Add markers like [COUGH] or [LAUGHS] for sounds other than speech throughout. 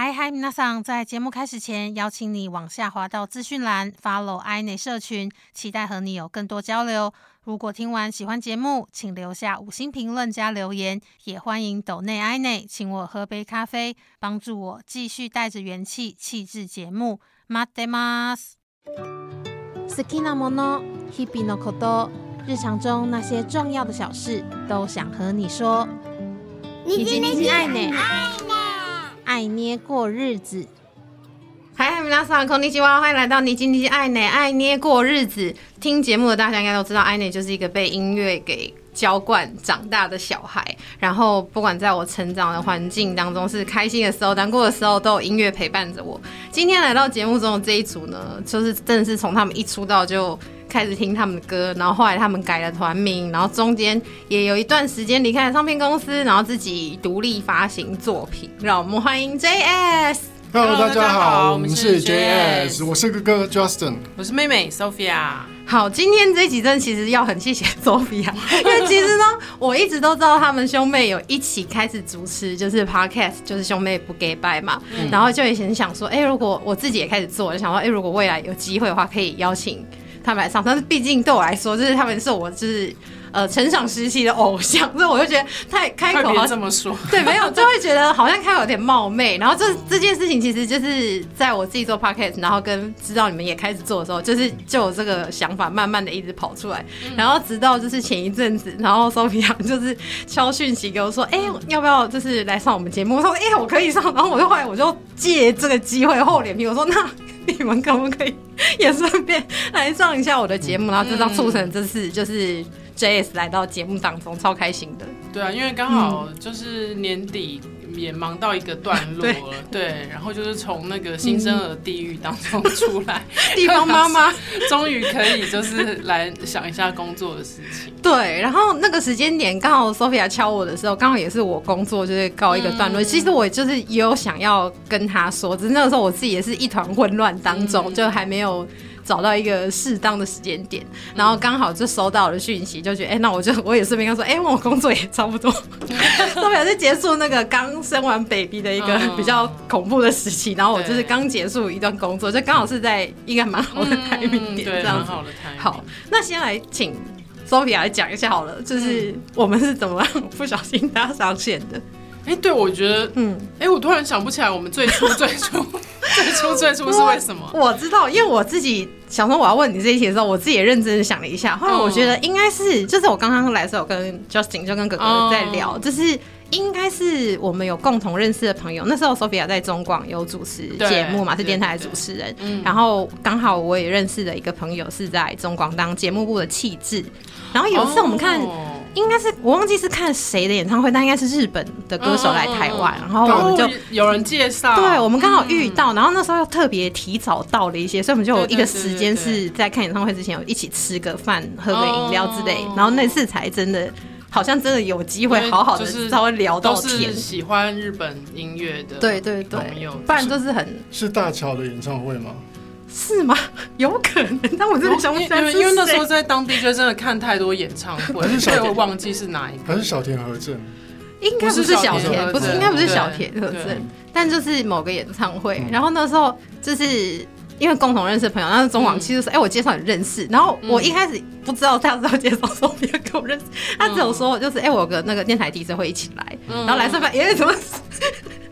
嗨嗨，皆さん！在节目开始前，邀请你往下滑到资讯栏，follow i 内社群，期待和你有更多交流。如果听完喜欢节目，请留下五星评论加留言，也欢迎抖内 i 内请我喝杯咖啡，帮助我继续带着元气气质节目。马德马斯，好きなもの、日々のこと、日常中那些重要的小事，都想和你说。你今天爱呢？ 爱捏过日子，嗨，嗨，皆さんこんにちは，欢迎来到你今天爱呢爱捏过日子。听节目的大家应该都知道，爱呢就是一个被音乐给浇灌长大的小孩。然后不管在我成长的环境当中，是开心的时候、难过的时候，都有音乐陪伴着我。今天来到节目中的这一组呢，就是真的是从他们一出道就。 开始听他们的歌，然后后来他们改了团名，然后中间也有一段时间离开了唱片公司，然后自己独立发行作品。让我们欢迎 JS。Hello，大家好，我们是 JS，我是哥哥 Justin，我是妹妹 Sophia。好，今天这几阵其实要很谢谢 Sophia，因为其实呢，我一直都知道他们兄妹有一起开始主持，就是 Podcast，就是兄妹不给拜嘛。然后就以前想说，哎，如果我自己也开始做，就想说，哎，如果未来有机会的话，可以邀请。他们来上，但是毕竟对我来说，就是他们是我就是呃成长时期的偶像，[LAUGHS] 所以我就觉得太开口这么说，对，没有就会觉得好像开口有点冒昧。然后这这件事情其实就是在我自己做 podcast，然后跟知道你们也开始做的时候，就是就有这个想法，慢慢的一直跑出来。然后直到就是前一阵子，然后 Sophia 就是敲讯息给我说，哎，要不要就是来上我们节目？我说，哎，我可以上。然后我就后来我就借这个机会厚脸皮，我说那。你们可不可以 [LAUGHS] 也顺便来上一下我的节目？然后就这样促成这次就是 J S 来到节目当中，超开心的。对啊，因为刚好就是年底。也忙到一个段落了，对，然后就是从那个新生儿地狱当中出来，[LAUGHS] 地方妈妈 [LAUGHS] 终于可以就是来想一下工作的事情。对，然后那个时间点刚好 Sophia 敲我的时候，刚好也是我工作就是告一个段落。其实我就是也有想要跟他说，只是那个时候我自己也是一团混乱当中，就还没有。找到一个适当的时间点，然后刚好就收到了讯息，就觉得哎，那我就我也顺便跟他说，哎，我工作也差不多，都表示结束那个刚生完 baby 的一个比较恐怖的时期，然后我就是刚结束一段工作，就刚好是在一个蛮好的 timing 点，这样好的 timing。好，那先来请 Sophia 来讲一下好了，就是我们是怎么不小心搭上线的。哎，对，我觉得，嗯，哎，我突然想不起来，我们最初、最初、最初、最初是为什么？我知道，因为我自己想说我要问你这一题的时候，我自己也认真的想了一下，后来我觉得应该是，就是我刚刚来的时候跟 Justin 就跟哥哥在聊，就是应该是我们有共同认识的朋友。那时候 Sophia 在中广有主持节目嘛，是电台的主持人，然后刚好我也认识的一个朋友是在中广当节目部的气质，然后有一次我们看。应该是我忘记是看谁的演唱会，但应该是日本的歌手来台湾，然后我们就有人介绍，对我们刚好遇到，然后那时候又特别提早到了一些，所以我们就有一个时间是在看演唱会之前有一起吃个饭、喝个饮料之类，然后那次才真的好像真的有机会好好的稍微聊到天。喜欢日本音乐的，对对对，不然就是很是大乔的演唱会吗？是吗？[LAUGHS] 有可能，但我真的想不起来。因为因为那时候在当地就真的看太多演唱会，所以我忘记是哪一个。还是小田和正？应该不是小田，不是应该不是小田和正，但就是某个演唱会。然后那时候就是因为共同认识的朋友，那是中广其实说：“哎，我介绍你认识。”然后我一开始不知道他知道介绍说别人跟我认识，他只有说就是：“哎，我有个那个电台 DJ 会一起来，然后来上班，哎，怎么？”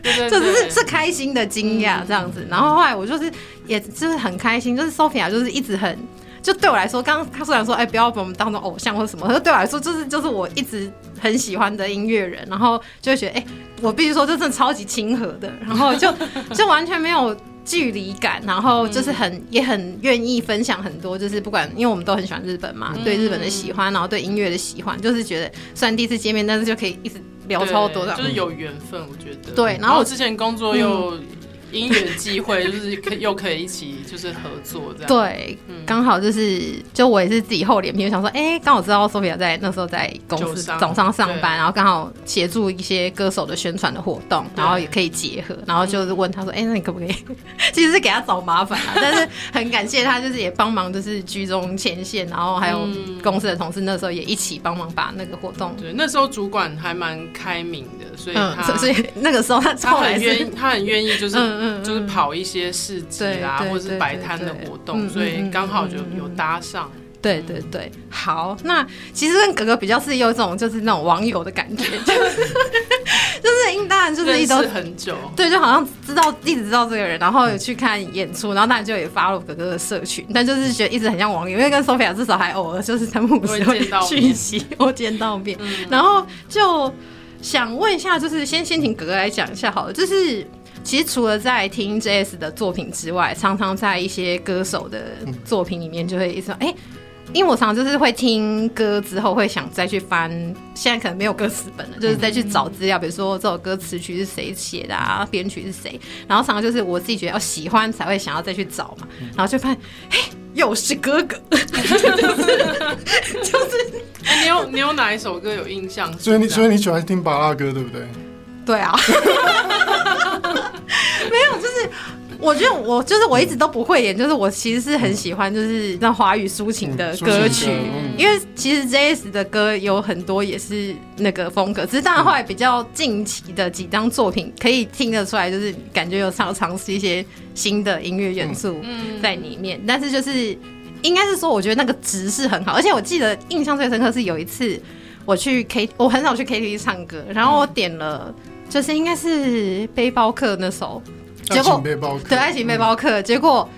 [LAUGHS] 这只是是开心的惊讶这样子，然后后来我就是也就是很开心，就是 Sophia 就是一直很就对我来说，刚刚他虽然说哎不要把我们当成偶像或者什么，可是对我来说就是就是我一直很喜欢的音乐人，然后就会觉得哎我必须说这真的超级亲和的，然后就 [LAUGHS] 就完全没有距离感，然后就是很也很愿意分享很多，就是不管因为我们都很喜欢日本嘛，对日本的喜欢，然后对音乐的喜欢，就是觉得虽然第一次见面，但是就可以一直。聊超多的，就是有缘分，我觉得。对，然后我之前工作又。因缘际会，[LAUGHS] 就是可又可以一起就是合作这样。对，刚好就是就我也是自己厚脸皮，想说，哎，刚好知道 Sophia 在那时候在公司早上上班，然后刚好协助一些歌手的宣传的活动，然后也可以结合，然后就是问他说，哎，那你可不可以？[LAUGHS] 其实是给他找麻烦啊，[LAUGHS] 但是很感谢他，就是也帮忙，就是居中牵线，然后还有公司的同事那时候也一起帮忙把那个活动。对，那时候主管还蛮开明的。所以他所以那个时候他他很愿意，他很愿意就是就是跑一些市集啦，或者是摆摊的活动，所以刚好就有搭上。对对对，好，那其实跟哥哥比较是有一种就是那种网友的感觉，[LAUGHS] 就是应当然就是一直很久，对，就好像知道一直知道这个人，然后有去看演出，然后当然就也发了哥哥的社群，但就是觉得一直很像网友，因为跟 Sophia 至少还偶尔就是他们五十会讯息或见到面，[LAUGHS] 然后就想问一下，就是先先请哥哥来讲一下好了，就是其实除了在听 JS 的作品之外，常常在一些歌手的作品里面就会一直说，哎。因为我常常就是会听歌之后，会想再去翻，现在可能没有歌词本了，就是再去找资料，比如说这首歌词曲是谁写的啊，编曲是谁，然后常常就是我自己觉得要喜欢才会想要再去找嘛，然后就发现，嘿，又是哥哥，[LAUGHS] 就是，你有你有哪一首歌有印象？所以你所以你喜欢听巴拉歌对不对？对啊，[LAUGHS] [LAUGHS] 没有就是。我觉得我就是我一直都不会演，就是我其实是很喜欢就是那华语抒情的歌曲，因为其实 J S 的歌有很多也是那个风格，只是当然后来比较近期的几张作品可以听得出来，就是感觉有尝尝试一些新的音乐元素在里面，但是就是应该是说，我觉得那个值是很好，而且我记得印象最深刻是有一次我去 K，我很少去 K T V 唱歌，然后我点了就是应该是背包客那首。结果对爱情背包客，结果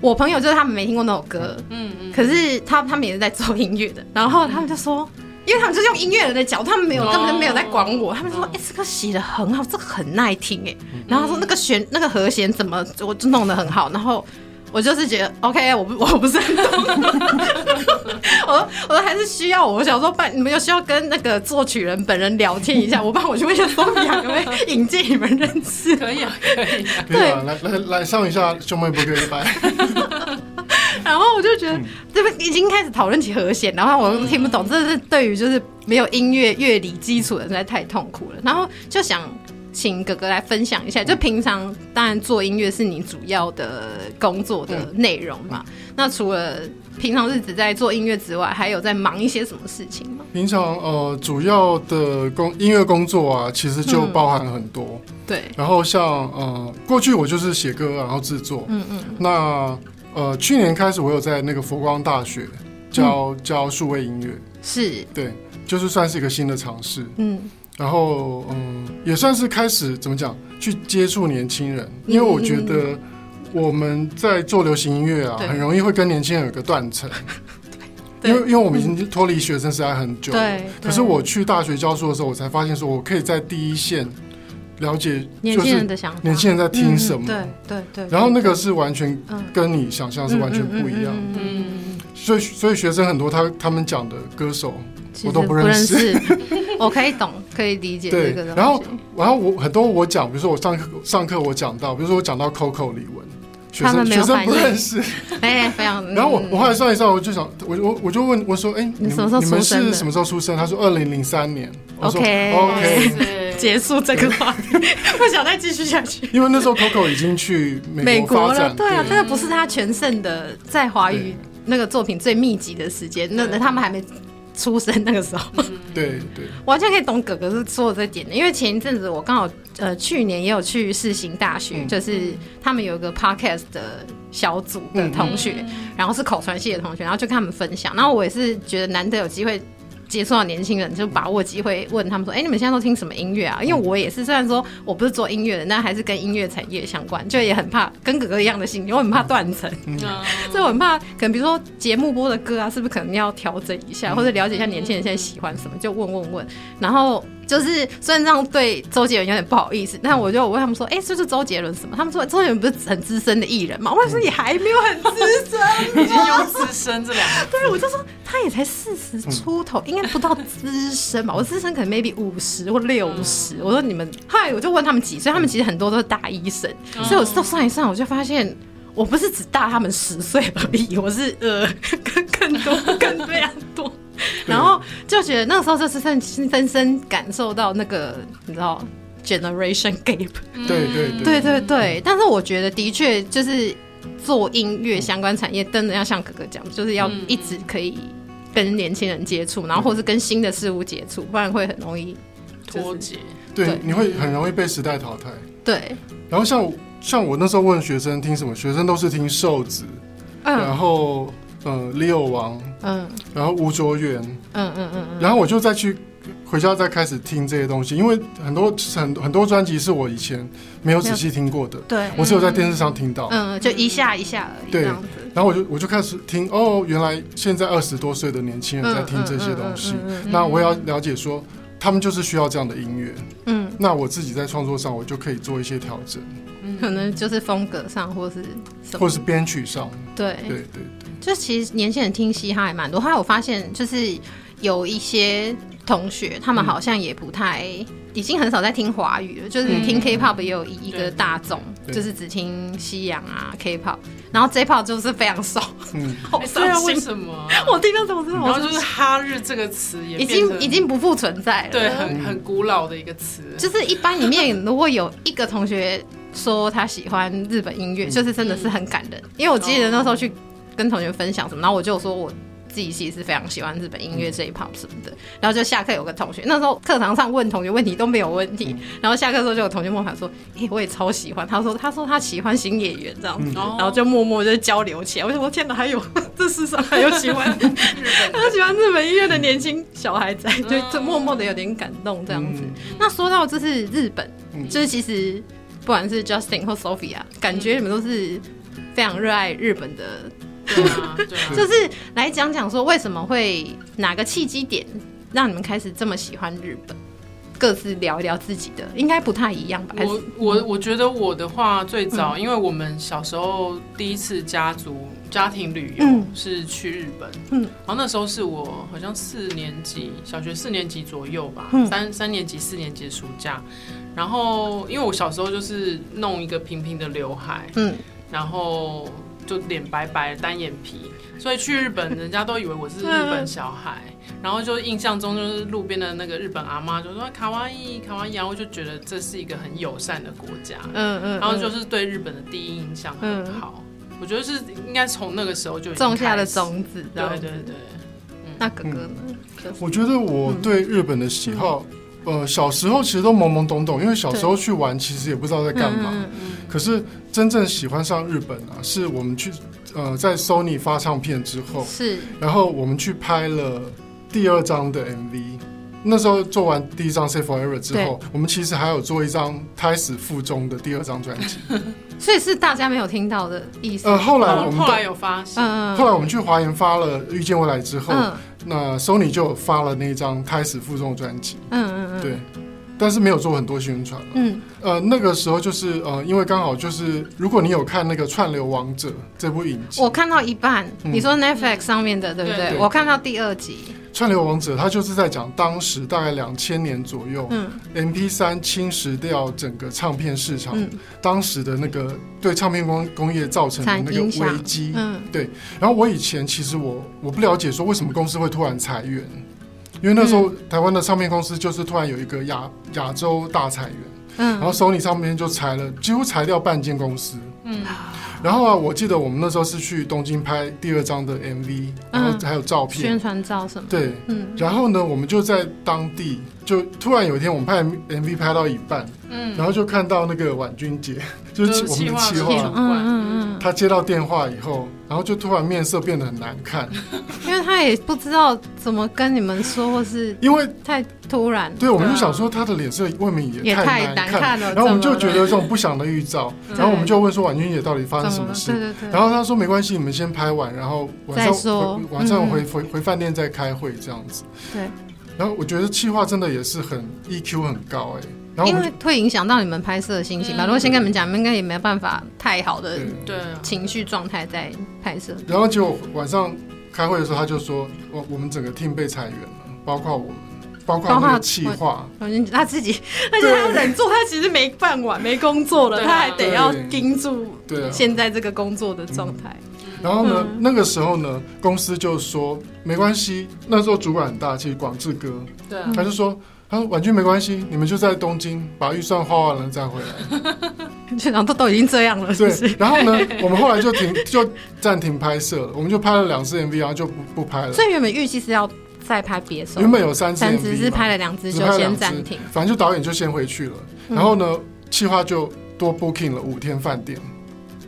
我朋友就是他们没听过那首歌，嗯嗯，可是他他们也是在做音乐的，然后他们就说，因为他们就是用音乐人的角度，他们没有根本就没有在管我，他们说，哎，这个写的很好，这个很耐听，哎，然后说那个弦那个和弦怎么我就弄得很好，然后。我就是觉得 OK，我不我不是很懂，[LAUGHS] 我我还是需要我想说，办你们有需要跟那个作曲人本人聊天一下，[LAUGHS] 我帮我去问一下松阳，可不可以引荐你们认识？可以啊，可以，对，来来来上一下兄妹不可以拜。[LAUGHS] 然后我就觉得这边已经开始讨论起和弦，然后我都听不懂，真的是对于就是没有音乐乐理基础的实在太痛苦了。然后就想。请哥哥来分享一下，就平常当然做音乐是你主要的工作的内容嘛？那除了平常日子在做音乐之外，还有在忙一些什么事情吗？平常呃，主要的工音乐工作啊，其实就包含很多。对。然后像呃，过去我就是写歌，然后制作。嗯嗯。那呃，去年开始我有在那个佛光大学教教数位音乐。是。对，就是算是一个新的尝试。嗯。然后，嗯，也算是开始怎么讲，去接触年轻人，因为我觉得我们在做流行音乐啊，很容易会跟年轻人有个断层。[LAUGHS] 因为因为我们已经脱离学生时代很久，对。可是我去大学教书的时候，我才发现说，我可以在第一线了解年轻人的想法，年轻人在听什么，对对对。然后那个是完全跟你想象是完全不一样的。嗯。所以所以学生很多，他他们讲的歌手。我都不认识，[LAUGHS] [LAUGHS] 我可以懂，可以理解这个。然后，然后我很多我讲，比如说我上课上课我讲到，比如说我讲到 Coco 李玟，学生学生不认识，[LAUGHS] 哎，非常。然后我我后来算一算，我就想，我我我就问我说，哎，你们你们是什么时候出生？他说二零零三年。OK OK，[LAUGHS] 结束这个话题，不想再继续下去。因为那时候 Coco 已经去美国了，对啊，这个不是他全盛的在华语那个作品最密集的时间，那那他们还没。出生那个时候，对对，完全可以懂哥哥是说的这点的，因为前一阵子我刚好呃去年也有去世新大学，就是他们有一个 podcast 的小组的同学，然后是口传系的同学，然后就跟他们分享，然后我也是觉得难得有机会。接触到年轻人，就把握机会问他们说：“哎，你们现在都听什么音乐啊？”因为我也是，虽然说我不是做音乐的，但还是跟音乐产业相关，就也很怕跟哥哥一样的心情，我很怕断层，所以我很怕可能比如说节目播的歌啊，是不是可能要调整一下，或者了解一下年轻人现在喜欢什么，就问问问，然后。就是虽然这样对周杰伦有点不好意思，但我就我问他们说，哎，这是周杰伦什么？他们说周杰伦不是很资深的艺人吗？我说你还没有很资深，[LAUGHS] 已经用资深这两个。[LAUGHS] 对，我就说他也才四十出头，[LAUGHS] 应该不到资深吧？我资深可能 maybe 五十或六十。我说你们，后来我就问他们几岁，他们其实很多都是大医生，所以我算一算，我就发现我不是只大他们十岁而已，我是呃更更多更非常多。[LAUGHS] 然后就觉得那个时候就是深深深感受到那个你知道 generation gap，对对对对对。但是我觉得的确就是做音乐相关产业，真的要像哥哥讲，就是要一直可以跟年轻人接触，然后或是跟新的事物接触，不然会很容易脱节。对，你会很容易被时代淘汰。对。然后像像我那时候问学生听什么，学生都是听瘦子，然后呃，Leo 王，嗯，然后吴卓源，嗯嗯嗯，然后我就再去。回家再开始听这些东西，因为很多很很多专辑是我以前没有仔细听过的，对。我只有在电视上听到，嗯，就一下一下而已。对，然后我就我就开始听，哦，原来现在二十多岁的年轻人在听这些东西，那我也要了解说，他们就是需要这样的音乐，嗯，那我自己在创作上，我就可以做一些调整，可能就是风格上，或是或是编曲上，对。对对对，就其实年轻人听嘻哈还蛮多，后来我发现就是有一些。同学，他们好像也不太，已经很少在听华语了。就是听 K-pop 也有一个大众，就是只听西洋啊 K-pop，然后 J-pop 就是非常少。嗯，[LAUGHS] 对啊，为什么？[LAUGHS] 我听到这种真的，然后就是哈日这个词也已经已经不复存在了。对，很很古老的一个词。就是一般里面如果有一个同学说他喜欢日本音乐，就是真的是很感人。因为我记得那时候去跟同学分享什么，然后我就说我。自己其实非常喜欢日本音乐这一 part 什么的，然后就下课有个同学，那时候课堂上问同学问题都没有问题，然后下课时候就有同学问他说：“哎，我也超喜欢。”他说：“他说他喜欢新演员这样子。”然后就默默就交流起来。我想说：“天哪，还有 [LAUGHS] 这世上还有喜欢他喜欢日本音乐的年轻小孩在，就就默默的有点感动这样子。”那说到这是日本，就是其实不管是 Justin 或 Sophia，感觉你们都是非常热爱日本的。对啊，对啊，[LAUGHS] 就是来讲讲说为什么会哪个契机点让你们开始这么喜欢日本？各自聊一聊自己的，应该不太一样吧？我我我觉得我的话最早，因为我们小时候第一次家族家庭旅游是去日本，嗯，然后那时候是我好像四年级，小学四年级左右吧，三三年级四年级的暑假，然后因为我小时候就是弄一个平平的刘海，嗯，然后。就脸白白单眼皮，所以去日本，人家都以为我是日本小孩，然后就印象中就是路边的那个日本阿妈就说卡哇伊卡哇伊，然后就觉得这是一个很友善的国家，嗯嗯，然后就是对日本的第一印象很好。我觉得是应该从那个时候就种下了种子，对对对。那哥哥呢？我觉得我对日本的喜好。呃，小时候其实都懵懵懂懂，因为小时候去玩，其实也不知道在干嘛。可是真正喜欢上日本啊，是我们去呃在 Sony 发唱片之后，是，然后我们去拍了第二张的 MV。那时候做完第一张《Say Forever》之后，我们其实还有做一张胎死腹中的第二张专辑。[LAUGHS] 所以是大家没有听到的意思。呃，后来我们后来有发现，后来我们去华研发了《遇见未来》之后。那 Sony 就发了那张开始负重专辑，嗯嗯嗯，对，但是没有做很多宣传嗯，呃，那个时候就是呃，因为刚好就是，如果你有看那个《串流王者》这部影集，我看到一半，你说 Netflix 上面的对不对？我看到第二集。串流王者，它就是在讲当时大概两千年左右，嗯，M P 三侵蚀掉整个唱片市场，当时的那个对唱片工工业造成的那个危机，嗯，对。然后我以前其实我我不了解说为什么公司会突然裁员，因为那时候台湾的唱片公司就是突然有一个亚亚洲大裁员，嗯，然后索尼唱片就裁了，几乎裁掉半间公司，嗯。然后啊，我记得我们那时候是去东京拍第二张的 MV，然后还有照片、宣传照什么。对，嗯。然后呢，我们就在当地，就突然有一天，我们拍 MV 拍到一半，嗯，然后就看到那个婉君姐，就是我们的企划，嗯嗯嗯，他接到电话以后。然后就突然面色变得很难看，[LAUGHS] 因为他也不知道怎么跟你们说，或是因为太突然。对，我们就想说他的脸色未免也太难看了。然后我们就觉得这种不祥的预兆，[LAUGHS] 然后我们就问说婉君姐到底发生什么事？对对对。然后他说没关系，你们先拍完，然后晚上晚上回回回饭店再开会这样子。对。然后我觉得气话真的也是很 EQ 很高哎。因为会影响到你们拍摄的心情吧。如果先跟你们讲，应该也没办法太好的对情绪状态在拍摄。然后就晚上开会的时候，他就说：“我我们整个 team 被裁员了，包括我们，包括那个企划。”他自己，而且他要忍住，他其实没饭碗，没工作了，他还得要盯住现在这个工作的状态。然后呢，那个时候呢，公司就说没关系。那时候主管很大气，广志哥，对，他就说。他说：“婉君没关系，你们就在东京把预算花完了再回来。现场都都已经这样了，对。然后呢，我们后来就停，[LAUGHS] 就暂停拍摄了。我们就拍了两次 MV，然后就不不拍了。所以原本预计是要再拍别首。原本有三支，三支是拍了两支就先暂停，反正就导演就先回去了。然后呢，企划就多 booking 了五天饭店。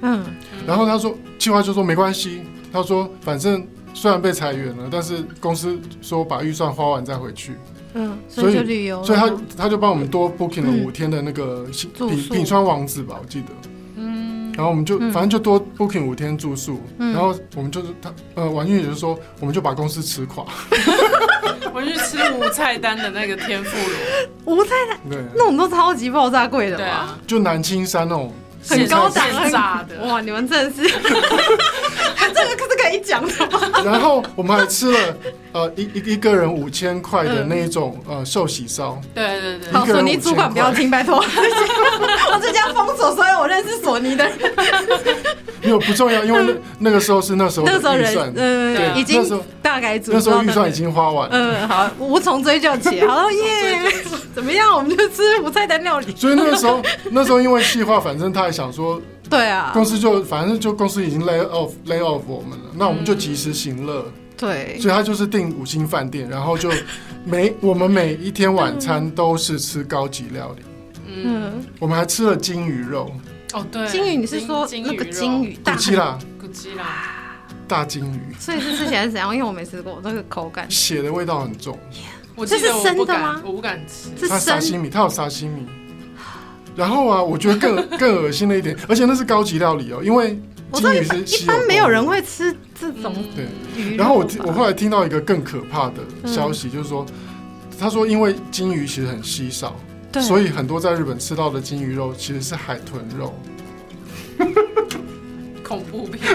嗯，然后他说，企划就说没关系，他说反正虽然被裁员了，但是公司说把预算花完再回去。嗯，所以就旅游，所以他他就帮我们多 booking 了五天的那个品品川王子吧，我记得。嗯，然后我们就反正就多 booking 五天住宿，然后我们就是他呃，王俊也就是说，我们就把公司吃垮。[LAUGHS] 我去吃无菜单的那个天妇罗，[LAUGHS] 无菜单，对，那种都超级爆炸贵的吧？就南青山那种。很高档炸的。哇！你们真的是，[LAUGHS] 这个可是可以讲的吗？[LAUGHS] 然后我们还吃了呃一一一个人五千块的那一种呃寿喜烧。对对对，好，索尼主管不要听，拜托，我这家封锁所有我认识索尼的人。没有不重要，因为那 [LAUGHS] 那个时候是那时候那时候人嗯已经大概那时候预算已经花完。嗯，好，无从追究起。[LAUGHS] 好耶，怎么样？我们就吃无菜单料理。所以那个时候那时候因为细化，反正他还想说，对啊，公司就反正就公司已经 lay off lay off 我们了，那我们就及时行乐。对，所以他就是订五星饭店，然后就每 [LAUGHS] 我们每一天晚餐都是吃高级料理。嗯，我们还吃了金鱼肉。哦，对，金鱼，你是说那个金鱼？大鸡啦，古鸡啦，大金鱼。所以是吃起来是怎样？因为我没吃过，那个口感，血的味道很重。我这是生的吗？我不敢吃。是沙西米，它有沙西米。然后啊，我觉得更 [LAUGHS] 更恶心了一点，而且那是高级料理哦，因为金鱼是一般没有人会吃这种对。然后我我后来听到一个更可怕的消息，就是说，他说因为金鱼其实很稀少。所以很多在日本吃到的金鱼肉其实是海豚肉，[LAUGHS] 恐怖片。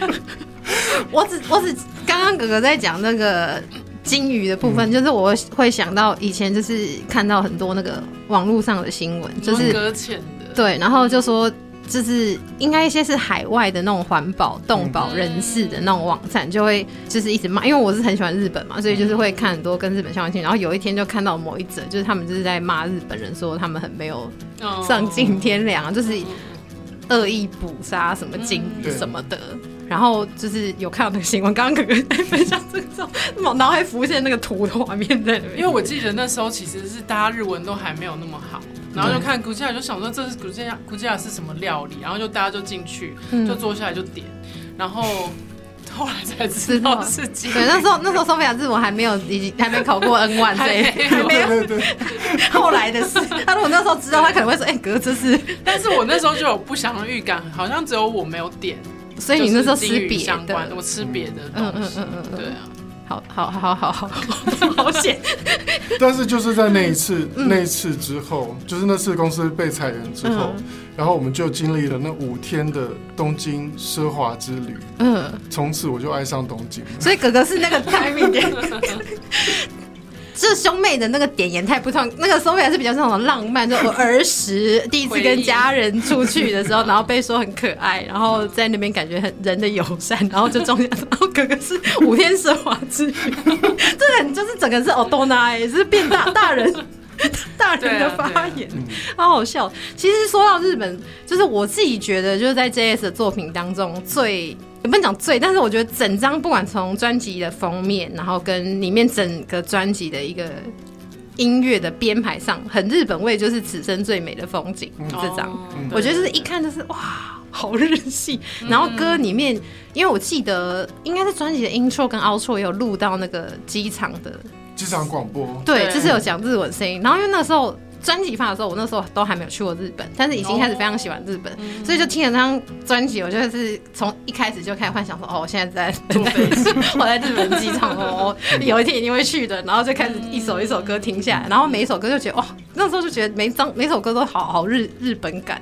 [LAUGHS] 我只我只刚刚哥哥在讲那个金鱼的部分，就是我会想到以前就是看到很多那个网络上的新闻，就是搁浅的，对，然后就说。就是应该一些是海外的那种环保动保人士的那种网站，就会就是一直骂，因为我是很喜欢日本嘛，所以就是会看很多跟日本相关性。然后有一天就看到某一则，就是他们就是在骂日本人，说他们很没有上尽天良，就是恶意捕杀什么鲸鱼什么的。然后就是有看到那个新闻，刚刚哥哥在分享这个时候，脑海浮现那个图的画面在里面。因为我记得那时候其实是大家日文都还没有那么好。然后就看古吉亚，就想说这是古吉亚，古吉亚是什么料理？然后就大家就进去，就坐下来就点，然后后来才知道是鸡。对，那时候那时候苏菲亚日文还没有，已经还没考过 N 万，对，[LAUGHS] 还没有。对对。后来的事，他如果那时候知道，他可能会说：“哎，哥，这是。[LAUGHS] ”但是我那时候就有不祥的预感，好像只有我没有点，所以你那时候吃别的，我吃别的东西，嗯嗯嗯嗯，对啊。好好好好好，好 [LAUGHS] 险！[LAUGHS] 但是就是在那一次那一次之后，就是那次公司被裁员之后，然后我们就经历了那五天的东京奢华之旅。嗯，从此我就爱上东京。所以哥哥是那个 timing 点。[LAUGHS] 这兄妹的那个点也太不同，那个 Sophia 是比较那种浪漫，就我儿时第一次跟家人出去的时候，然后被说很可爱，然后在那边感觉很人的友善，然后就中间，然后哥哥是五天奢华之旅，[LAUGHS] 这很就是整个是哦多纳，也是变大大人大人的发言，好好笑。其实说到日本，就是我自己觉得就是在 JS 的作品当中最。也不能讲最，但是我觉得整张不管从专辑的封面，然后跟里面整个专辑的一个音乐的编排上，很日本味，就是此生最美的风景。这张我觉得就是一看就是哇，好日系。然后歌里面，因为我记得应该是专辑的 intro 跟 outro 也有录到那个机场的机场广播，对，就是有讲日文声音。然后因为那时候。专辑发的时候，我那时候都还没有去过日本，但是已经开始非常喜欢日本，所以就听了这张专辑，我就是从一开始就开始幻想说，哦，我现在在坐飞机，[LAUGHS] 我在日本机场哦，[LAUGHS] 有一天一定会去的，然后就开始一首一首歌听下来，然后每一首歌就觉得哇，那时候就觉得每张每首歌都好好日日本感。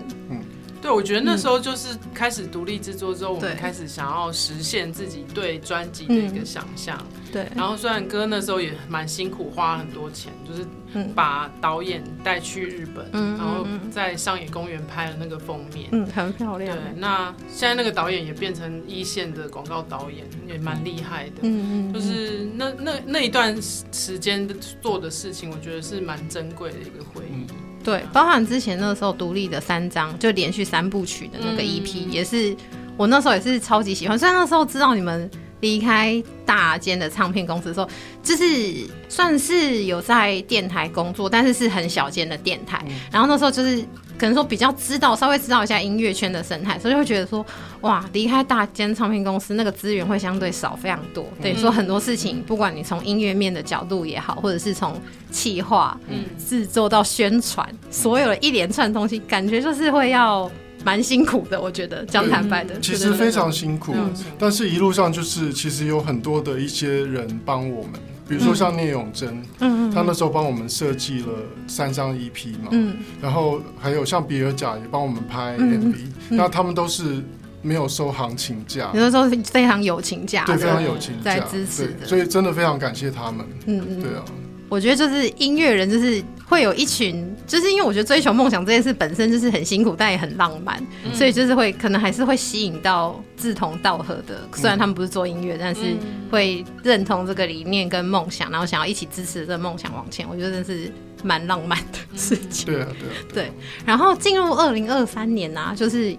对，我觉得那时候就是开始独立制作之后，我们开始想要实现自己对专辑的一个想象。对，然后虽然哥那时候也蛮辛苦，花了很多钱，就是把导演带去日本，然后在上野公园拍了那个封面，嗯，很漂亮。对，那现在那个导演也变成一线的广告导演，也蛮厉害的。嗯嗯，就是那那那一段时间做的事情，我觉得是蛮珍贵的一个回忆。对，包含之前那个时候独立的三张，就连续三部曲的那个 EP，也是我那时候也是超级喜欢。虽然那时候知道你们离开大间的唱片公司的时候，就是算是有在电台工作，但是是很小间的电台。然后那时候就是可能说比较知道，稍微知道一下音乐圈的生态，所以会觉得说，哇，离开大间唱片公司，那个资源会相对少非常多。等于说很多事情，不管你从音乐面的角度也好，或者是从企划、嗯制作到宣传，所有的一连串东西，感觉就是会要。蛮辛苦的，我觉得讲坦白的，其实非常辛苦。但是一路上就是其实有很多的一些人帮我们，比如说像聂永贞，嗯他那时候帮我们设计了三张 EP 嘛，嗯，然后还有像比尔贾也帮我们拍 MV，那他们都是没有收行情价，有的时候非常友情价，对，非常友情在支持的，所以真的非常感谢他们。嗯嗯，对啊。我觉得就是音乐人，就是会有一群，就是因为我觉得追求梦想这件事本身就是很辛苦，但也很浪漫，所以就是会可能还是会吸引到志同道合的。虽然他们不是做音乐，但是会认同这个理念跟梦想，然后想要一起支持这个梦想往前。我觉得真是蛮浪漫的事情。对啊，对啊。对，然后进入二零二三年啊，就是。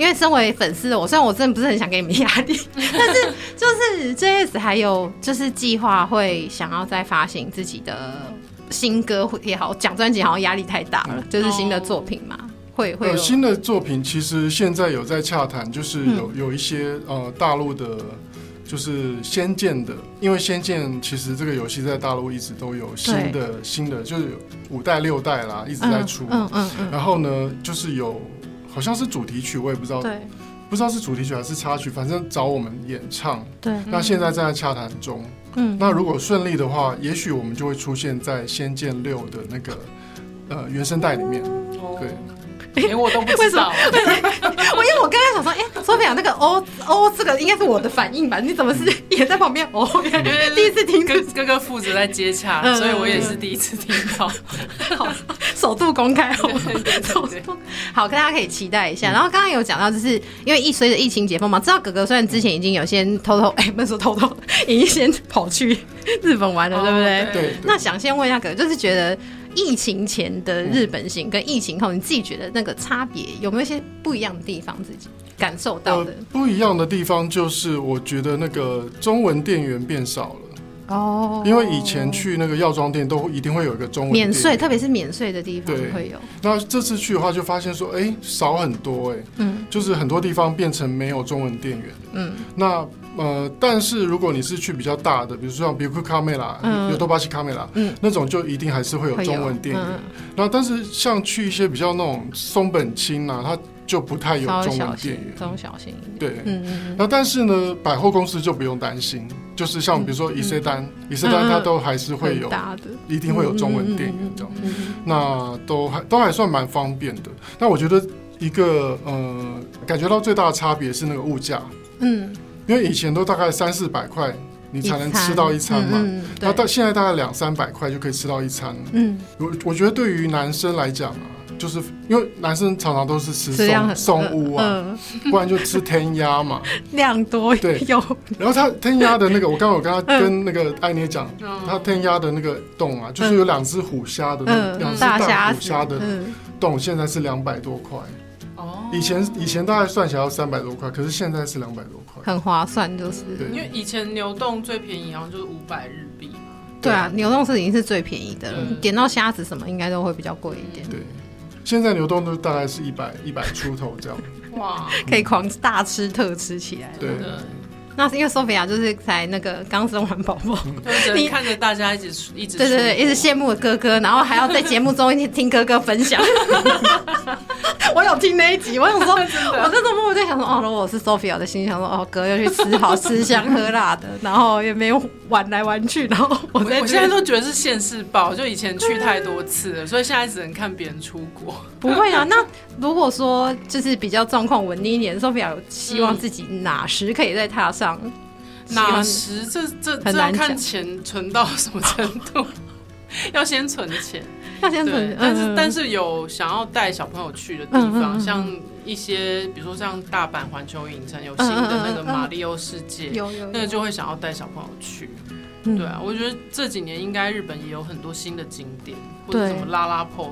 因为身为粉丝的我，虽然我真的不是很想给你们压力，[LAUGHS] 但是就是 JS 还有就是计划会想要再发行自己的新歌也好，讲专辑好像压力太大了，就是新的作品嘛，会会有新的作品。其实现在有在洽谈，就是有有一些呃大陆的，就是《仙剑》的，因为《仙剑》其实这个游戏在大陆一直都有新的新的，就是五代六代啦，一直在出，嗯嗯嗯，然后呢，就是有。好像是主题曲，我也不知道，对，不知道是主题曲还是插曲，反正找我们演唱。对，那现在正在洽谈中。嗯，那如果顺利的话，也许我们就会出现在《仙剑六》的那个呃原声带里面。对。[LAUGHS] 连我都不知道，[LAUGHS] 我因为我刚刚想说，哎，说表那个哦哦，这个应该是我的反应吧？你怎么是也在旁边哦？因为第一次听，哥哥哥父子在接洽，所以我也是第一次听到。[LAUGHS] 好，首度公开哦。好，大家可以期待一下。然后刚刚有讲到，就是因为一随着疫情解封嘛，知道哥哥虽然之前已经有先偷偷，哎，不是说偷偷，已经先跑去日本玩了，对不对？对。那想先问一下哥哥，就是觉得。疫情前的日本行跟疫情后，你自己觉得那个差别有没有一些不一样的地方？自己感受到的不一样的地方就是，我觉得那个中文店员变少了哦，因为以前去那个药妆店都一定会有一个中文免税，特别是免税的地方会有。那这次去的话，就发现说，哎，少很多，哎，嗯，就是很多地方变成没有中文店员，嗯，那。呃，但是如果你是去比较大的，比如说像比如卡梅拉、有多巴西卡梅拉，嗯，那种就一定还是会有中文店员。然后，但是像去一些比较那种松本清啊，它就不太有中文店员，中小型一点。对，嗯嗯。那但是呢，百货公司就不用担心，就是像比如说伊塞丹，伊塞丹它都还是会有，一定会有中文电影这样。那都还都还算蛮方便的。那我觉得一个呃，感觉到最大的差别是那个物价，嗯。因为以前都大概三四百块，你才能吃到一餐嘛。然后到现在大概两三百块就可以吃到一餐。嗯，我我觉得对于男生来讲啊，就是因为男生常常都是吃松松屋啊，不然就吃天鸭嘛，[LAUGHS] 量多对有。然后他天鸭的那个，我刚刚有跟他跟那个艾妮讲，他天鸭的那个洞啊，就是有两只虎虾的那两只大虎虾的洞，现在是两百多块。以前以前大概算起来要三百多块，可是现在是两百多块，很划算，就是。因为以前牛洞最便宜好像就是五百日币嘛。对啊，牛洞是已经是最便宜的了，点到虾子什么应该都会比较贵一点。对，现在牛顿都大概是一百一百出头这样。哇，可以狂大吃特吃起来。对。那是因为 Sophia 就是才那个刚生完宝宝，你看着大家一直一直对对对，一直羡慕哥哥，然后还要在节目中一直听哥哥分享。[LAUGHS] [LAUGHS] 我有听那一集，我想说，[LAUGHS] 我那时候我在想说，哦，如果我是 Sophia 的心想说，哦，哥要去吃好吃香喝辣的，然后也没有玩来玩去，然后我我现在都觉得是现世报，就以前去太多次了，所以现在只能看别人出国。不会啊，那如果说就是比较状况稳定一点，Sophia 有希望自己哪时可以在踏上？哪时？这这这要看钱存到什么程度，要先存钱，要先存。但是但是有想要带小朋友去的地方，像一些比如说像大阪环球影城有新的那个马里奥世界，有有那个就会想要带小朋友去。对啊，我觉得这几年应该日本也有很多新的景点，或者什么拉拉 PO，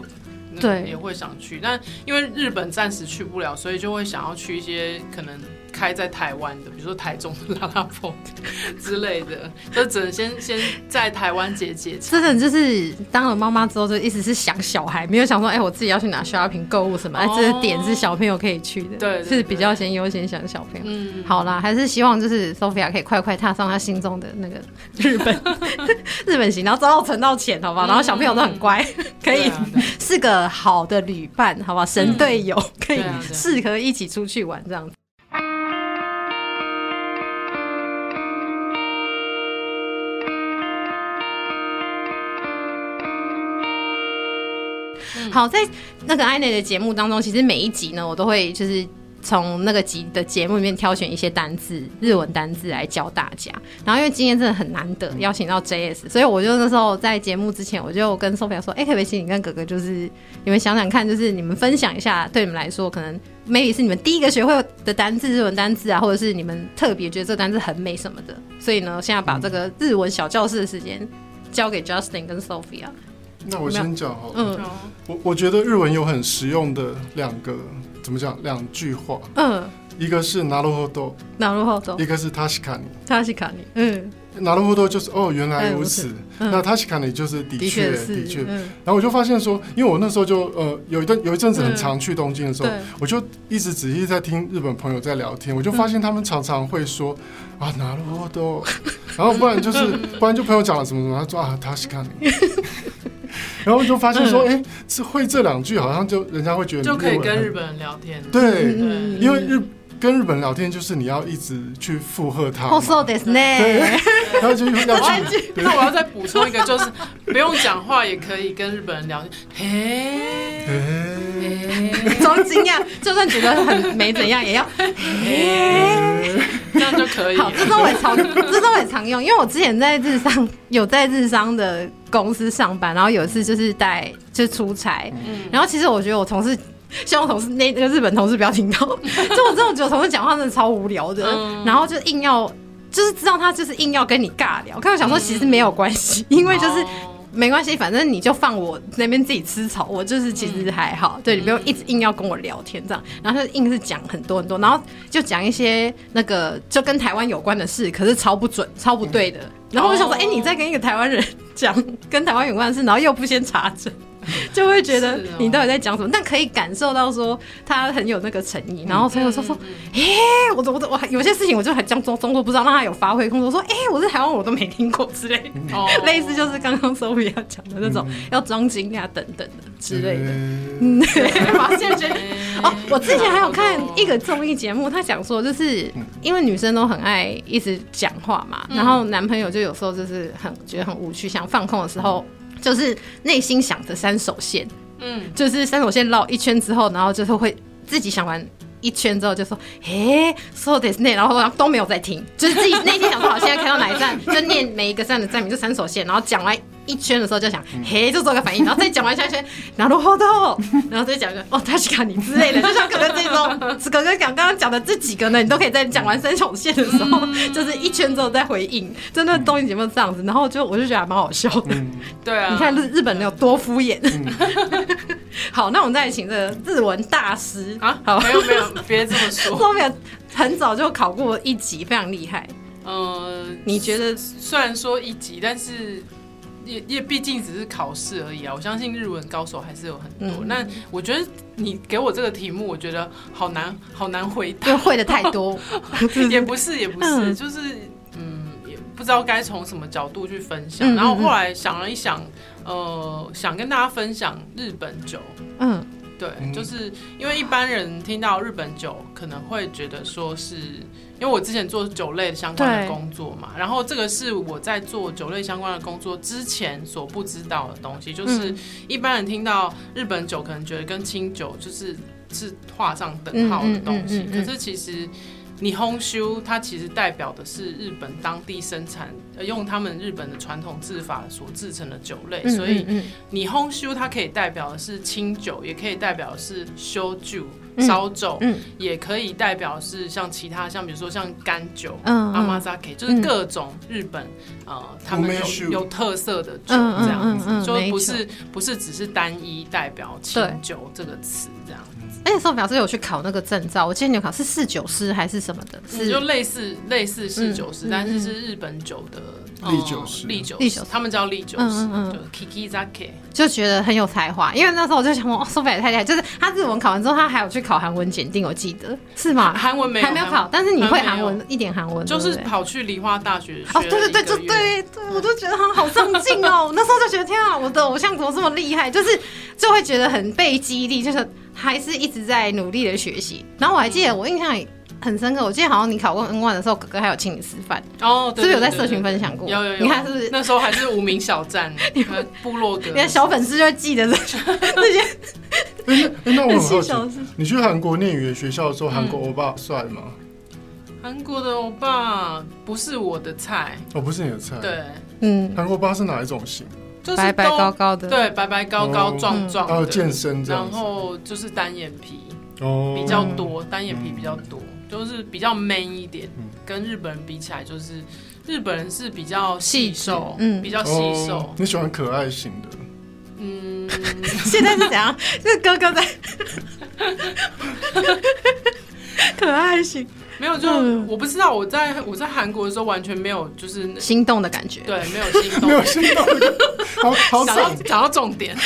对，也会想去。但因为日本暂时去不了，所以就会想要去一些可能。开在台湾的，比如说台中的拉拉风之类的，就只能先 [LAUGHS] 先在台湾解解。真的就是当了妈妈之后，就一直是想小孩，没有想说，哎，我自己要去拿 shopping 购物什么，哎，这个点是小朋友可以去的，对，是比较先优先想小朋友。嗯，好啦，还是希望就是 Sophia 可以快快踏上她心中的那个日本 [LAUGHS] 日本行，然后找到存到钱，好不好？然后小朋友都很乖，可以是 [LAUGHS] 个好的旅伴，好不好？神队友可以适合一起出去玩这样子。好，在那个艾内的节目当中，其实每一集呢，我都会就是从那个集的节目里面挑选一些单字，日文单字来教大家。然后因为今天真的很难得邀请到 JS，所以我就那时候在节目之前，我就跟 Sophia 说：“哎，可不可以请你跟哥哥，就是你们想想看，就是你们分享一下，对你们来说，可能 maybe 是你们第一个学会的单字，日文单字啊，或者是你们特别觉得这个单字很美什么的。所以呢，现在把这个日文小教室的时间交给 Justin 跟 Sophia。那我先讲好了。我我觉得日文有很实用的两个，怎么讲？两句话。嗯。一个是拿罗后多，拿罗后多。一个是塔西卡尼，塔西卡尼。嗯。拿罗后多就是哦，原来如此。那塔西卡尼就是的确，的确。然后我就发现说，因为我那时候就呃有一段有一阵子很常去东京的时候，我就一直仔细在听日本朋友在聊天，我就发现他们常常会说啊拿罗后多，然后不然就是 [LAUGHS] 不然就朋友讲了什么什么，他说啊塔西卡尼。然后就发现说，哎，这会这两句，好像就人家会觉得就可以跟日本人聊天。对，因为日跟日本人聊天，就是你要一直去附和他。对，然后就要去。那我要再补充一个，就是不用讲话也可以跟日本人聊天。嘿，[LAUGHS] 装惊讶，就算觉得很没怎样，也要嘿，[LAUGHS] 这样就可以。好，这招我也常，这招我也常用，因为我之前在日商有在日商的。公司上班，然后有一次就是带就出差，然后其实我觉得我同事，希望同事那那个日本同事不要听到，[LAUGHS] 就我这种觉得同事讲话真的超无聊的，然后就硬要就是知道他就是硬要跟你尬聊，可我想说其实没有关系，因为就是。没关系，反正你就放我那边自己吃草，我就是其实还好。对你不用一直硬要跟我聊天这样，然后他硬是讲很多很多，然后就讲一些那个就跟台湾有关的事，可是超不准、超不对的。然后我就想说，哎，你在跟一个台湾人讲跟台湾有关的事，然后又不先查证。[LAUGHS] 就会觉得你到底在讲什么，但可以感受到说他很有那个诚意，然后朋友说说，哎，我我我有些事情我就很装装装作不知道，让他有发挥空间。说，哎，我在台湾我都没听过之类，[LAUGHS] 类似就是刚刚 Sophia 讲的那种要装惊讶等等的之类的。嗯，发现觉得 [LAUGHS] 哦，我之前还有看一个综艺节目，他讲说就是因为女生都很爱一直讲话嘛，然后男朋友就有时候就是很觉得很无趣，想放空的时候。就是内心想着三手线，嗯，就是三手线绕一圈之后，然后就是会自己想完一圈之后就说，哎，so this 那，然后都没有在听，就是自己内心想说好，现在开到哪一站，就念每一个站的站名，就三手线，然后讲完。一圈的时候就想，嘿，就做个反应，然后再讲完下一圈，然后后头，然后再讲个哦，他是卡你之类的，就像哥哥这种，哥哥讲刚刚讲的这几个呢，你都可以在讲完三条线的时候，就是一圈之后再回应，真的综艺节目这样子，然后就我就觉得还蛮好笑的，对啊，你看日日本人有多敷衍。[LAUGHS] 好，那我们再请这个日文大师啊，好，没有没有，别这么说，[LAUGHS] 后面很早就考过一级，非常厉害。嗯，你觉得？虽然说一级，但是。也也毕竟只是考试而已啊！我相信日文高手还是有很多。那我觉得你给我这个题目，我觉得好难，好难回答。会的太多，[LAUGHS] 也不是，也不是，就是嗯，也不知道该从什么角度去分享。然后后来想了一想，呃，想跟大家分享日本酒。嗯，对，就是因为一般人听到日本酒，可能会觉得说是。因为我之前做酒类相关的工作嘛，然后这个是我在做酒类相关的工作之前所不知道的东西，就是一般人听到日本酒可能觉得跟清酒就是是画上等号的东西，可是其实你烘修它其实代表的是日本当地生产，用他们日本的传统制法所制成的酒类，所以你烘修它可以代表的是清酒，也可以代表的是修酒。烧酒，嗯，也可以代表是像其他像比如说像干酒，嗯，阿玛扎 K，就是各种日本呃他们有有特色的酒这样子，就不是不是只是单一代表清酒这个词。这样。哎，那时候表示有去考那个证照，我记得你有考是侍酒师还是什么的，是就类似类似侍酒师，但是是日本酒的。利酒师，利酒师，他们叫利酒师，就 Kiki Zaki，就觉得很有才华。因为那时候我就想，哦，苏菲也太厉害。就是他日文考完之后，他还有去考韩文检定，我记得是吗？韩文没还没有考，但是你会韩文一点韩文，就是跑去梨花大学哦，对对对，就对对，我就觉得他好上进哦。[LAUGHS] 那时候就觉得天啊，我的偶像怎么这么厉害？就是就会觉得很被激励，就是还是一直在努力的学习。然后我还记得我印象里。很深刻，我记得好像你考过 N one 的时候，哥哥还有请你吃饭哦，是不是有在社群分享过？有有有，你看是不是那时候还是无名小站，你 [LAUGHS] 们部落格，你的小粉丝就会记得这 [LAUGHS] 这些。哎，那我很好奇，[LAUGHS] 你去韩国念语言学校的时候，韩国欧巴帅吗？韩国的欧巴不是我的菜，哦，不是你的菜。对，嗯，韩国欧巴是哪一种型？就是白白高高的，对，白白高高壮壮，还有健身这样，然后就是单眼皮哦比较多，单眼皮比较多。就是比较 man 一点，跟日本人比起来，就是日本人是比较细瘦，嗯，比较细瘦。你喜欢可爱型的？嗯，[LAUGHS] 现在是怎样？就 [LAUGHS] 是哥哥在 [LAUGHS] 可爱型，没有，就我不知道。我在我在韩国的时候，完全没有就是心动的感觉，对，没有心动，没有心动。好，好讲到讲到重点。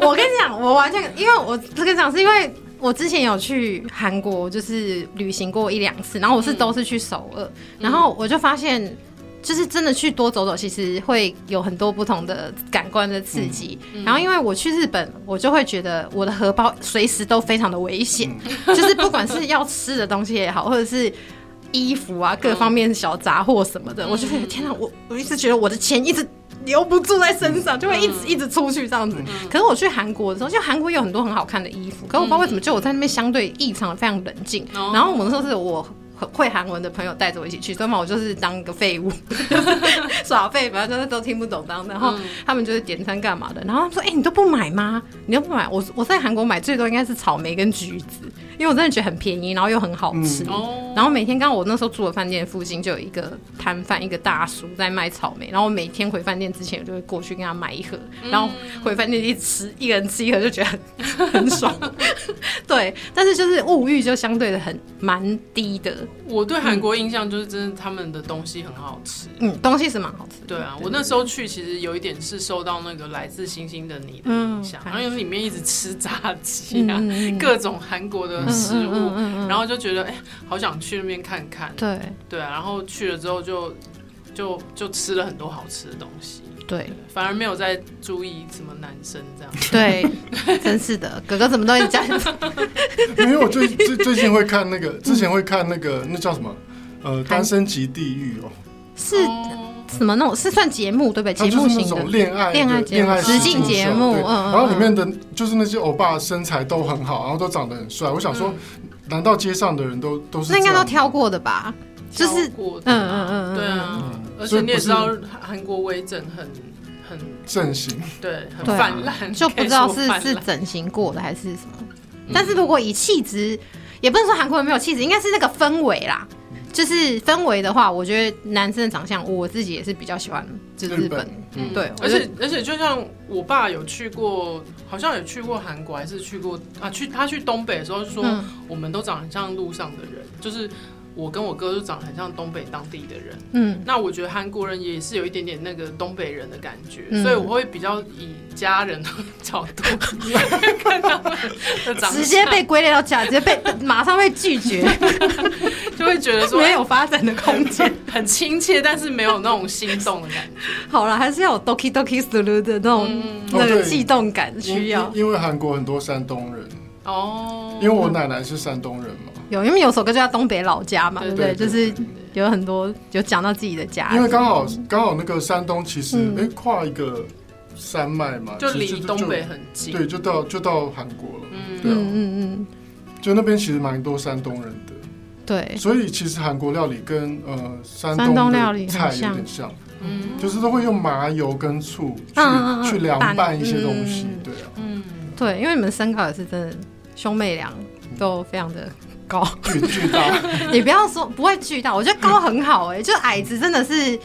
我跟你讲，我完全因为我这个讲是因为。我之前有去韩国，就是旅行过一两次，然后我是都是去首尔，然后我就发现，就是真的去多走走，其实会有很多不同的感官的刺激。然后因为我去日本，我就会觉得我的荷包随时都非常的危险，[LAUGHS] 就是不管是要吃的东西也好，或者是衣服啊各方面小杂货什么的，我就觉得天哪，我我一直觉得我的钱一直。留不住在身上，就会一直一直出去这样子。可是我去韩国的时候，就韩国有很多很好看的衣服，可我不知道为什么，就我在那边相对异常非常冷静。然后我们说是我。会韩文的朋友带着我一起去，所以嘛，我就是当个废物，[LAUGHS] 耍废，反正就是都听不懂当。然后他们就是点餐干嘛的，然后说：“哎，你都不买吗？你都不买？我我在韩国买最多应该是草莓跟橘子，因为我真的觉得很便宜，然后又很好吃。然后每天，刚好我那时候住的饭店附近就有一个摊贩，一个大叔在卖草莓。然后我每天回饭店之前，我就会过去跟他买一盒，然后回饭店一吃，一个人吃一盒就觉得很很爽。[LAUGHS] 对，但是就是物欲就相对的很蛮低的。我对韩国印象就是真的他们的东西很好吃，嗯，东西是蛮好吃。对啊，我那时候去其实有一点是受到那个来自星星的你的影响，然后里面一直吃炸鸡啊，[LAUGHS] 各种韩国的食物，然后就觉得哎，好想去那边看看。对对啊，然后去了之后就就就吃了很多好吃的东西。对，反而没有在注意什么男生这样。对，真是的，哥哥怎么都这样？因为我最最最近会看那个，之前会看那个，那叫什么？呃，单身级地狱哦。是什么那种？是算节目对不对？节目型的恋爱恋爱恋爱实境节目。嗯然后里面的就是那些欧巴身材都很好，然后都长得很帅。我想说，难道街上的人都都是？那应该都挑过的吧？就是嗯嗯嗯，对啊。而且你也知道，韩国微整很很整形，对，很泛滥，就不知道是是整形过的还是什么。但是如果以气质，也不能说韩国人没有气质，应该是那个氛围啦。就是氛围的话，我觉得男生的长相，我自己也是比较喜欢，就是日本。嗯对，而且而且就像我爸有去过，好像有去过韩国，还是去过啊？去他去东北的时候，就说我们都长得像路上的人，就是。我跟我哥就长得很像东北当地的人，嗯，那我觉得韩国人也是有一点点那个东北人的感觉，所以我会比较以家人的角度 [LAUGHS] 看他们的长相，直接被归类到家，直接被马上被拒绝，[LAUGHS] 就会觉得说没有发展的空间，很亲切，但是没有那种心动的感觉。好了，还是要有 doki doki sulu 的那种那个悸动感，需要。因为韩国很多山东人。哦，因为我奶奶是山东人嘛。有，因为有首歌叫《东北老家》嘛，对不对？就是有很多有讲到自己的家。因为刚好刚好那个山东其实哎跨一个山脉嘛，就离东北很近，对，就到就到韩国了。嗯。嗯嗯，就那边其实蛮多山东人的。对，所以其实韩国料理跟呃山东料理菜有点像，嗯，就是都会用麻油跟醋去去凉拌一些东西，对啊，嗯，对，因为你们身高也是真的兄妹俩。都非常的高，巨巨大。[LAUGHS] 你不要说不会巨大，我觉得高很好哎，就矮子真的是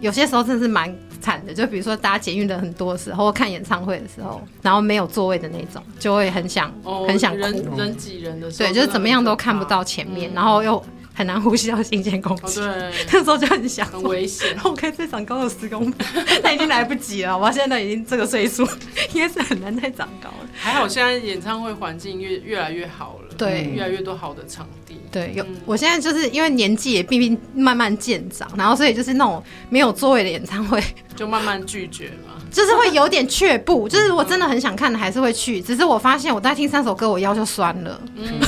有些时候真的是蛮惨的。就比如说搭捷运人很多的时候，看演唱会的时候，然后没有座位的那种，就会很想很想哭，人挤人的时候，对，就是怎么样都看不到前面，然后又。很难呼吸到新鲜空气，对 [LAUGHS] 那时候就很想，很危险。我可以再长高个十公分，[LAUGHS] 那已经来不及了。我现在已经这个岁数，应该是很难再长高了。还好现在演唱会环境越越来越好了，对，越来越多好的场地。对，有。我现在就是因为年纪也毕竟慢慢渐长，然后所以就是那种没有座位的演唱会，就慢慢拒绝嘛。就是会有点却步，[LAUGHS] 就是我真的很想看的，还是会去。只是我发现我大概听三首歌，我腰就酸了。嗯，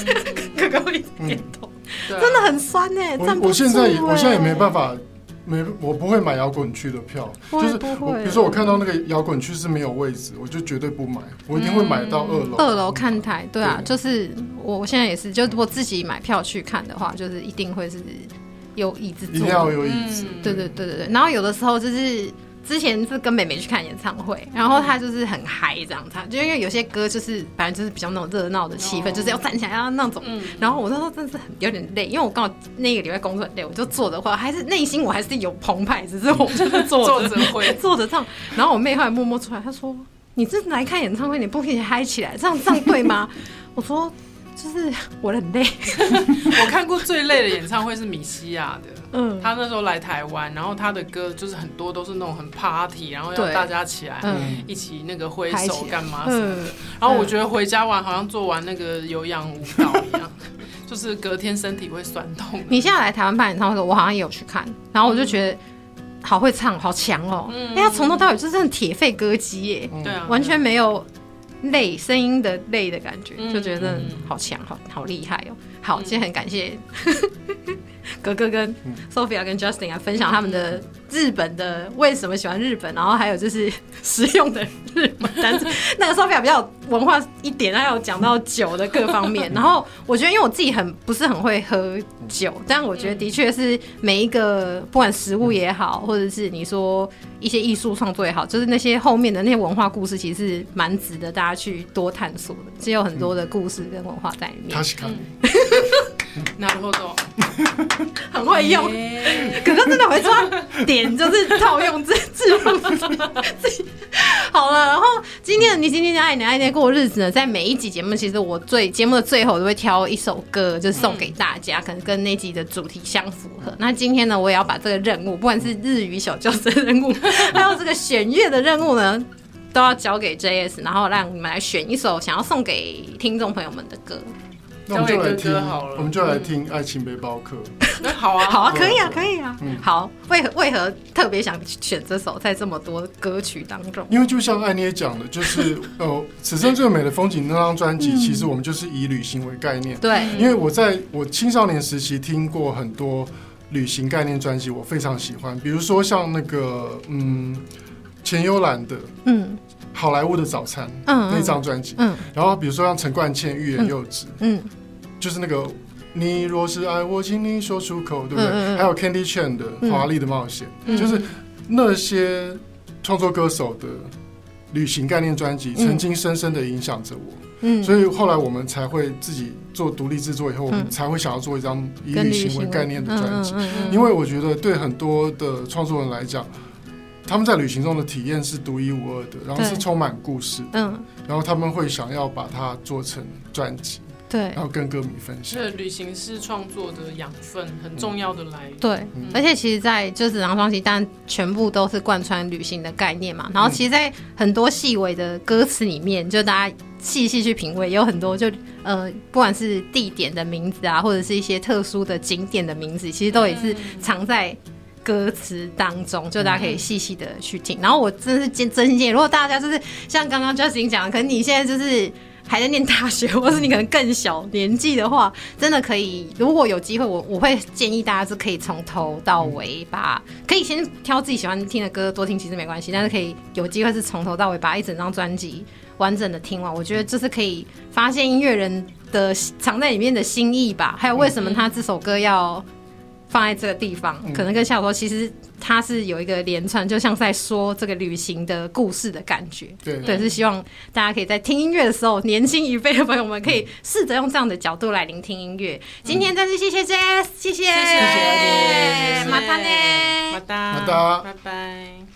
[LAUGHS] 哥哥会点头。真的很酸哎！我我现在也我现在也没办法，没我不会买摇滚区的票，就是我比如说我看到那个摇滚区是没有位置，我就绝对不买，我一定会买到二楼。二楼看台，对啊，就是我我现在也是，就我自己买票去看的话，就是一定会是有椅子坐，一定要有椅子。对对对对对，然后有的时候就是。之前是跟妹妹去看演唱会，然后她就是很嗨这样，唱就因为有些歌就是反正就是比较那种热闹的气氛，就是要站起来要那种。然后我那时候真的是很有点累，因为我刚好那个礼拜工作很累，我就坐的话还是内心我还是有澎湃，只是我就是坐着 [LAUGHS] 会 [LAUGHS] 坐着唱。然后我妹后来默默出来，她说：“你这来看演唱会，你不可以嗨起来，这样这样对吗？” [LAUGHS] 我说。就是 [LAUGHS] 我很累，[LAUGHS] 我看过最累的演唱会是米西亚的，嗯，他那时候来台湾，然后他的歌就是很多都是那种很 party，然后要大家起来一起那个挥手干嘛什么的，然后我觉得回家玩好像做完那个有氧舞蹈一样，[LAUGHS] 就是隔天身体会酸痛。你现在来台湾办演唱会的时候，我好像也有去看，然后我就觉得好会唱，好强哦，哎，他从头到尾就是铁肺歌姬耶，对啊，完全没有。累声音的累的感觉，就觉得好强，好好厉害哦。好，今天很感谢格格跟 Sophia 跟 Justin 啊，分享他们的日本的为什么喜欢日本，然后还有就是 [LAUGHS] 实用的日本单词。[LAUGHS] 那个 Sophia 比较文化一点，还有讲到酒的各方面。[LAUGHS] 然后我觉得，因为我自己很不是很会喝酒，但我觉得的确是每一个不管食物也好，或者是你说一些艺术创作也好，就是那些后面的那些文化故事，其实是蛮值得大家去多探索的。是有很多的故事跟文化在里面。拿后头，很会用，可是真的会抓点，就是套用自自自己。好了，然后今天的你今天爱你爱你过日子呢，在每一集节目，其实我最节目的最后都会挑一首歌，就送给大家，可能跟那集的主题相符合。那今天呢，我也要把这个任务，不管是日语小教师的任务，还有这个选乐的任务呢，都要交给 JS，然后让你们来选一首想要送给听众朋友们的歌。那我们就来听，我们就来听《爱情背包客》。好啊，好啊，可以啊，可以啊。嗯，好。为何为何特别想选这首，在这么多歌曲当中？因为就像艾妮讲的，就是 [LAUGHS] 呃，此生最美的风景那张专辑，其实我们就是以旅行为概念。对。因为我在我青少年时期听过很多旅行概念专辑，我非常喜欢。比如说像那个嗯，钱幽兰的嗯。好莱坞的早餐，嗯，那张专辑，嗯，然后比如说像陈冠茜欲言又止，嗯，就是那个你若是爱我，请你说出口，对不对？还有 Candy Chan 的华丽的冒险，就是那些创作歌手的旅行概念专辑，曾经深深的影响着我，嗯，所以后来我们才会自己做独立制作，以后我们才会想要做一张以旅行为概念的专辑，因为我觉得对很多的创作人来讲。他们在旅行中的体验是独一无二的，然后是充满故事，嗯，然后他们会想要把它做成专辑，对，然后跟歌迷分享。是旅行是创作的养分，很重要的来源。对，而且其实，在就是张专辑，但全部都是贯穿旅行的概念嘛。然后，其实，在很多细微的歌词里面，就大家细细去品味，有很多就呃，不管是地点的名字啊，或者是一些特殊的景点的名字，其实都也是藏在。歌词当中，就大家可以细细的去听。然后我真是真真心建议，如果大家就是像刚刚 Justin 讲，可能你现在就是还在念大学，或是你可能更小年纪的话，真的可以。如果有机会，我我会建议大家是可以从头到尾把，可以先挑自己喜欢听的歌多听，其实没关系。但是可以有机会是从头到尾把一整张专辑完整的听完，我觉得这是可以发现音乐人的藏在里面的心意吧。还有为什么他这首歌要。放在这个地方，可能跟小说其实它是有一个连串，就像在说这个旅行的故事的感觉。对，对，是希望大家可以在听音乐的时候，年轻一辈的朋友们可以试着用这样的角度来聆听音乐。今天再次谢谢 Jess，谢谢，谢谢，马达呢，马达，马达，拜拜。